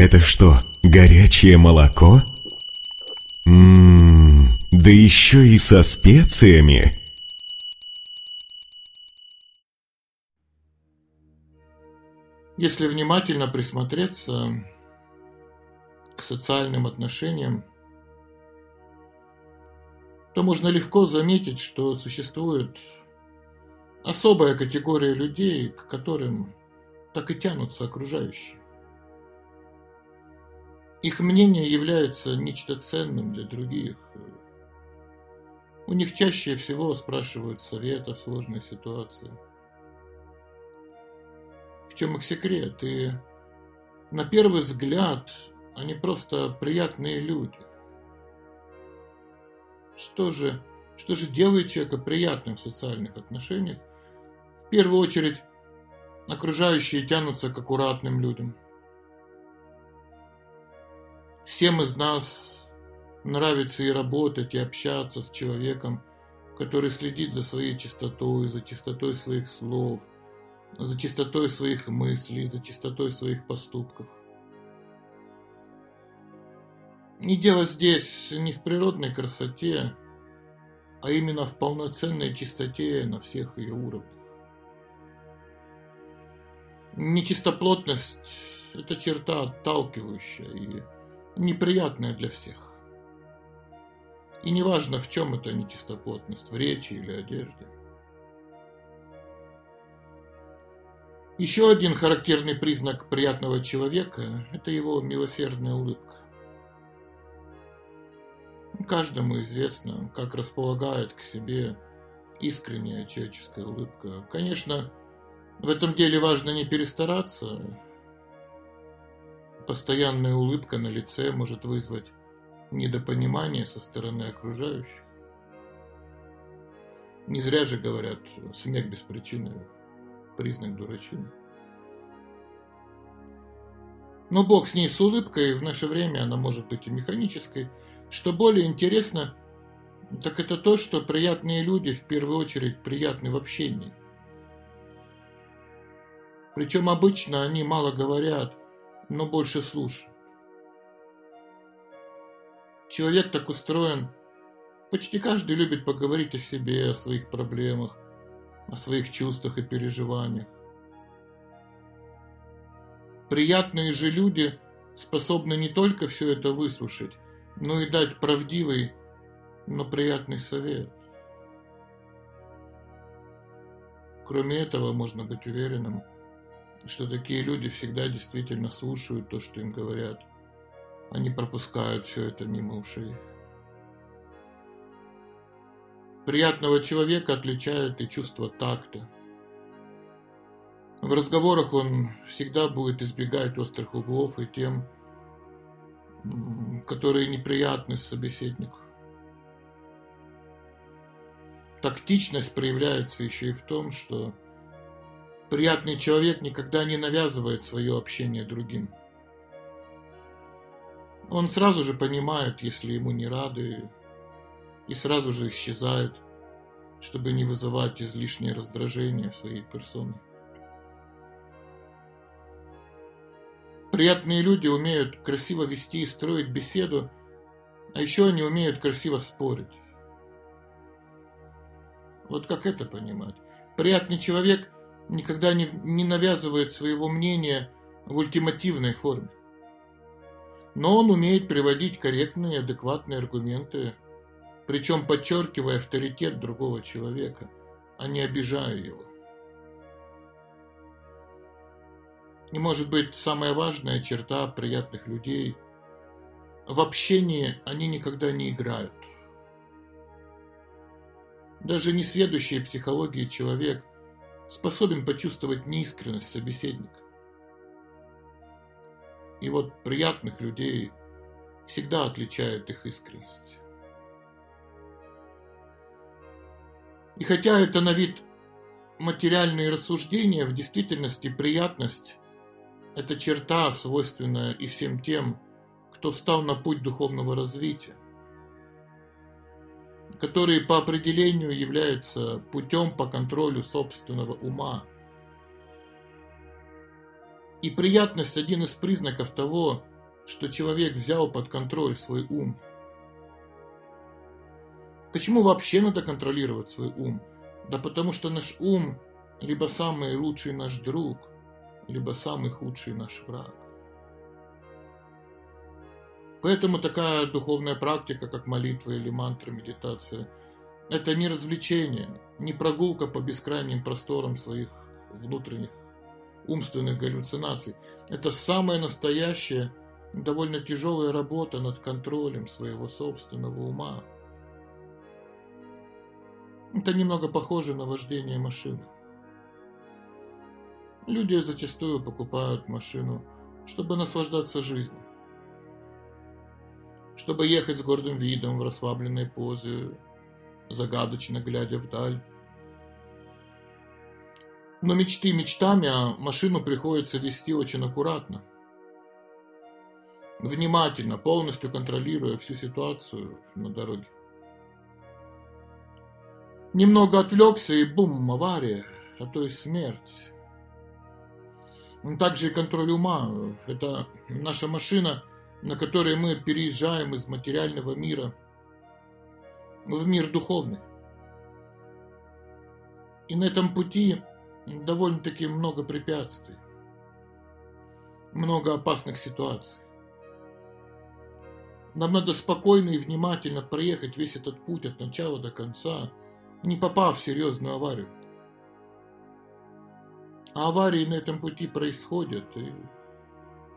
Это что, горячее молоко? Ммм, да еще и со специями. Если внимательно присмотреться к социальным отношениям, то можно легко заметить, что существует особая категория людей, к которым так и тянутся окружающие. Их мнение является нечто ценным для других. У них чаще всего спрашивают совета в сложной ситуации. В чем их секрет? И на первый взгляд они просто приятные люди. Что же, что же делает человека приятным в социальных отношениях? В первую очередь, окружающие тянутся к аккуратным людям – Всем из нас нравится и работать, и общаться с человеком, который следит за своей чистотой, за чистотой своих слов, за чистотой своих мыслей, за чистотой своих поступков. И дело здесь не в природной красоте, а именно в полноценной чистоте на всех ее уровнях. Нечистоплотность – это черта отталкивающая и неприятное для всех. И неважно, в чем это нечистоплотность, в речи или одежде. Еще один характерный признак приятного человека – это его милосердная улыбка. Каждому известно, как располагает к себе искренняя человеческая улыбка. Конечно, в этом деле важно не перестараться, Постоянная улыбка на лице может вызвать недопонимание со стороны окружающих. Не зря же говорят, смех без причины – признак дурачины. Но бог с ней с улыбкой, в наше время она может быть и механической. Что более интересно, так это то, что приятные люди в первую очередь приятны в общении. Причем обычно они мало говорят, но больше слушай. Человек так устроен. Почти каждый любит поговорить о себе, о своих проблемах, о своих чувствах и переживаниях. Приятные же люди способны не только все это выслушать, но и дать правдивый, но приятный совет. Кроме этого, можно быть уверенным – что такие люди всегда действительно слушают то, что им говорят. Они пропускают все это мимо ушей. Приятного человека отличает и чувство такта. В разговорах он всегда будет избегать острых углов и тем, которые неприятны собеседнику. Тактичность проявляется еще и в том, что Приятный человек никогда не навязывает свое общение другим. Он сразу же понимает, если ему не рады, и сразу же исчезает, чтобы не вызывать излишнее раздражение в своей персоне. Приятные люди умеют красиво вести и строить беседу, а еще они умеют красиво спорить. Вот как это понимать? Приятный человек – никогда не, не навязывает своего мнения в ультимативной форме. Но он умеет приводить корректные адекватные аргументы, причем подчеркивая авторитет другого человека, а не обижая его. И может быть самая важная черта приятных людей – в общении они никогда не играют. Даже не сведущий психологии человек способен почувствовать неискренность собеседника. И вот приятных людей всегда отличает их искренность. И хотя это на вид материальные рассуждения, в действительности приятность – это черта, свойственная и всем тем, кто встал на путь духовного развития которые по определению являются путем по контролю собственного ума. И приятность – один из признаков того, что человек взял под контроль свой ум. Почему вообще надо контролировать свой ум? Да потому что наш ум либо самый лучший наш друг, либо самый худший наш враг. Поэтому такая духовная практика, как молитва или мантра, медитация, это не развлечение, не прогулка по бескрайним просторам своих внутренних умственных галлюцинаций. Это самая настоящая, довольно тяжелая работа над контролем своего собственного ума. Это немного похоже на вождение машины. Люди зачастую покупают машину, чтобы наслаждаться жизнью. Чтобы ехать с гордым видом в расслабленной позе, загадочно глядя вдаль. Но мечты мечтами, а машину приходится вести очень аккуратно. Внимательно, полностью контролируя всю ситуацию на дороге. Немного отвлекся и бум, авария, а то и смерть. Также и контроль ума. Это наша машина, на которой мы переезжаем из материального мира в мир духовный. И на этом пути довольно-таки много препятствий, много опасных ситуаций. Нам надо спокойно и внимательно проехать весь этот путь от начала до конца, не попав в серьезную аварию. А аварии на этом пути происходят, и,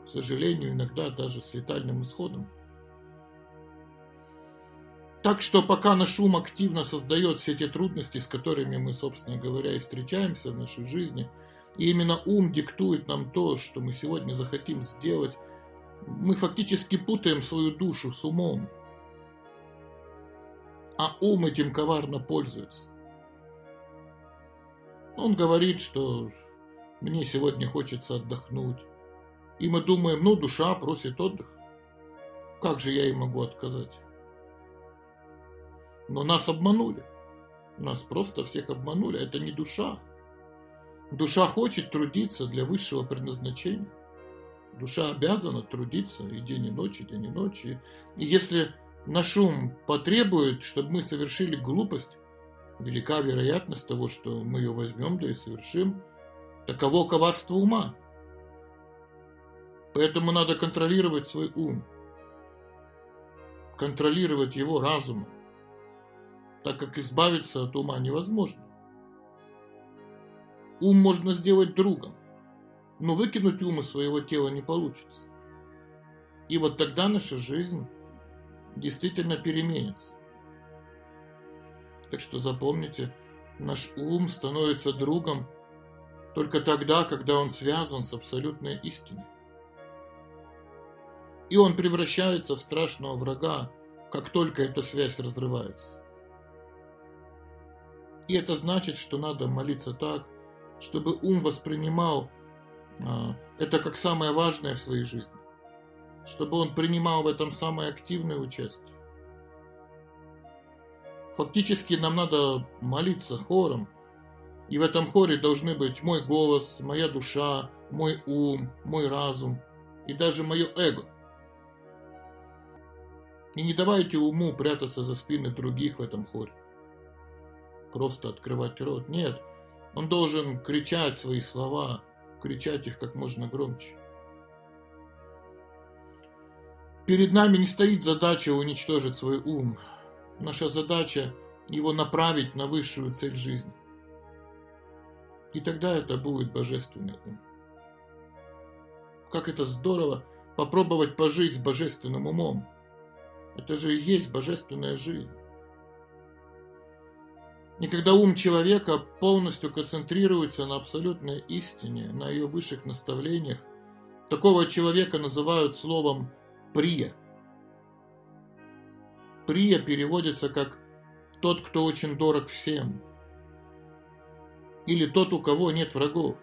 к сожалению, иногда даже с летальным исходом. Так что пока наш ум активно создает все те трудности, с которыми мы, собственно говоря, и встречаемся в нашей жизни, и именно ум диктует нам то, что мы сегодня захотим сделать, мы фактически путаем свою душу с умом. А ум этим коварно пользуется. Он говорит, что мне сегодня хочется отдохнуть. И мы думаем, ну, душа просит отдых. Как же я ей могу отказать? Но нас обманули. Нас просто всех обманули. Это не душа. Душа хочет трудиться для высшего предназначения. Душа обязана трудиться и день, и ночь, и день, и ночь. И если наш ум потребует, чтобы мы совершили глупость, велика вероятность того, что мы ее возьмем, да и совершим. Таково коварство ума. Поэтому надо контролировать свой ум, контролировать его разумом так как избавиться от ума невозможно. Ум можно сделать другом, но выкинуть ум из своего тела не получится. И вот тогда наша жизнь действительно переменится. Так что запомните, наш ум становится другом только тогда, когда он связан с абсолютной истиной. И он превращается в страшного врага, как только эта связь разрывается. И это значит, что надо молиться так, чтобы ум воспринимал а, это как самое важное в своей жизни. Чтобы он принимал в этом самое активное участие. Фактически нам надо молиться хором. И в этом хоре должны быть мой голос, моя душа, мой ум, мой разум и даже мое эго. И не давайте уму прятаться за спины других в этом хоре просто открывать рот. Нет, он должен кричать свои слова, кричать их как можно громче. Перед нами не стоит задача уничтожить свой ум. Наша задача его направить на высшую цель жизни. И тогда это будет божественный ум. Как это здорово попробовать пожить с божественным умом. Это же и есть божественная жизнь. И когда ум человека полностью концентрируется на абсолютной истине, на ее высших наставлениях, такого человека называют словом «прия». «Прия» переводится как «тот, кто очень дорог всем» или «тот, у кого нет врагов».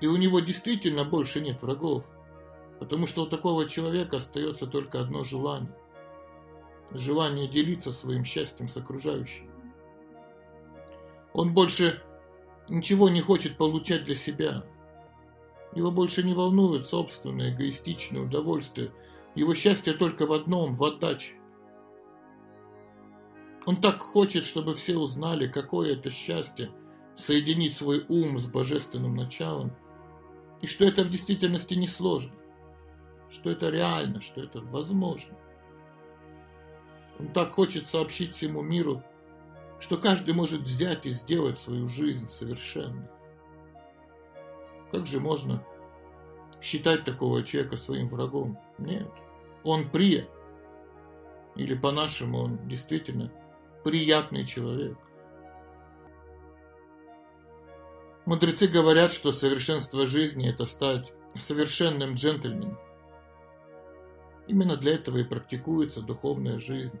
И у него действительно больше нет врагов, потому что у такого человека остается только одно желание – желание делиться своим счастьем с окружающими. Он больше ничего не хочет получать для себя. Его больше не волнует собственное эгоистичное удовольствие. Его счастье только в одном – в отдаче. Он так хочет, чтобы все узнали, какое это счастье – соединить свой ум с божественным началом, и что это в действительности не сложно, что это реально, что это возможно. Он так хочет сообщить всему миру, что каждый может взять и сделать свою жизнь совершенной. Как же можно считать такого человека своим врагом? Нет. Он при, или по-нашему он действительно приятный человек. Мудрецы говорят, что совершенство жизни – это стать совершенным джентльменом. Именно для этого и практикуется духовная жизнь,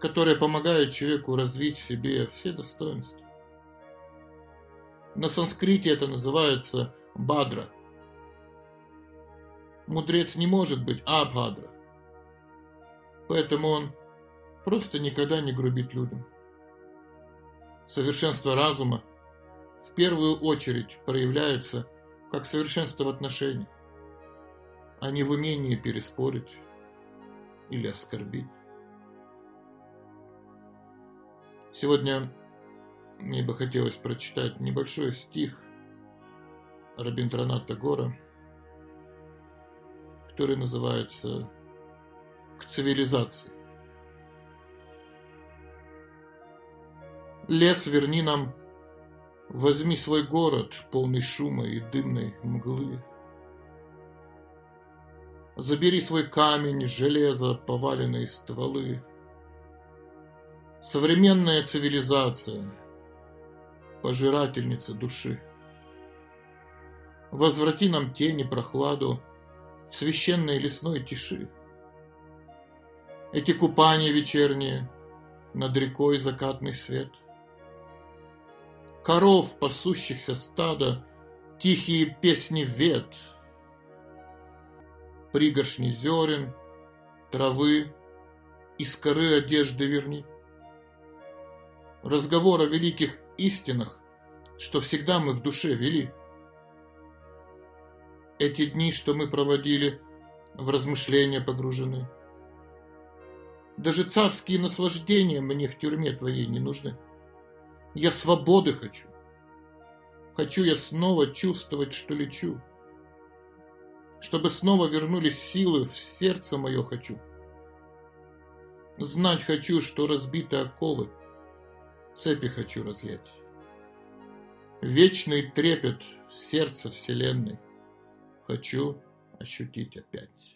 которая помогает человеку развить в себе все достоинства. На санскрите это называется бадра. Мудрец не может быть абхадра. Поэтому он просто никогда не грубит людям. Совершенство разума в первую очередь проявляется как совершенство в отношениях, а не в умении переспорить или оскорбить. Сегодня мне бы хотелось прочитать небольшой стих Рабиндраната Гора, который называется «К цивилизации». Лес верни нам, возьми свой город, полный шума и дымной мглы. Забери свой камень, железо, поваленные стволы. Современная цивилизация, пожирательница души. Возврати нам тень и прохладу в священной лесной тиши. Эти купания вечерние, над рекой закатный свет — коров, пасущихся стада, Тихие песни вет, Пригоршни зерен, травы, Из коры одежды верни. Разговор о великих истинах, Что всегда мы в душе вели. Эти дни, что мы проводили, В размышления погружены. Даже царские наслаждения Мне в тюрьме твоей не нужны. Я свободы хочу. Хочу я снова чувствовать, что лечу. Чтобы снова вернулись силы, в сердце мое хочу. Знать хочу, что разбиты оковы, цепи хочу разъять. Вечный трепет сердца вселенной хочу ощутить опять.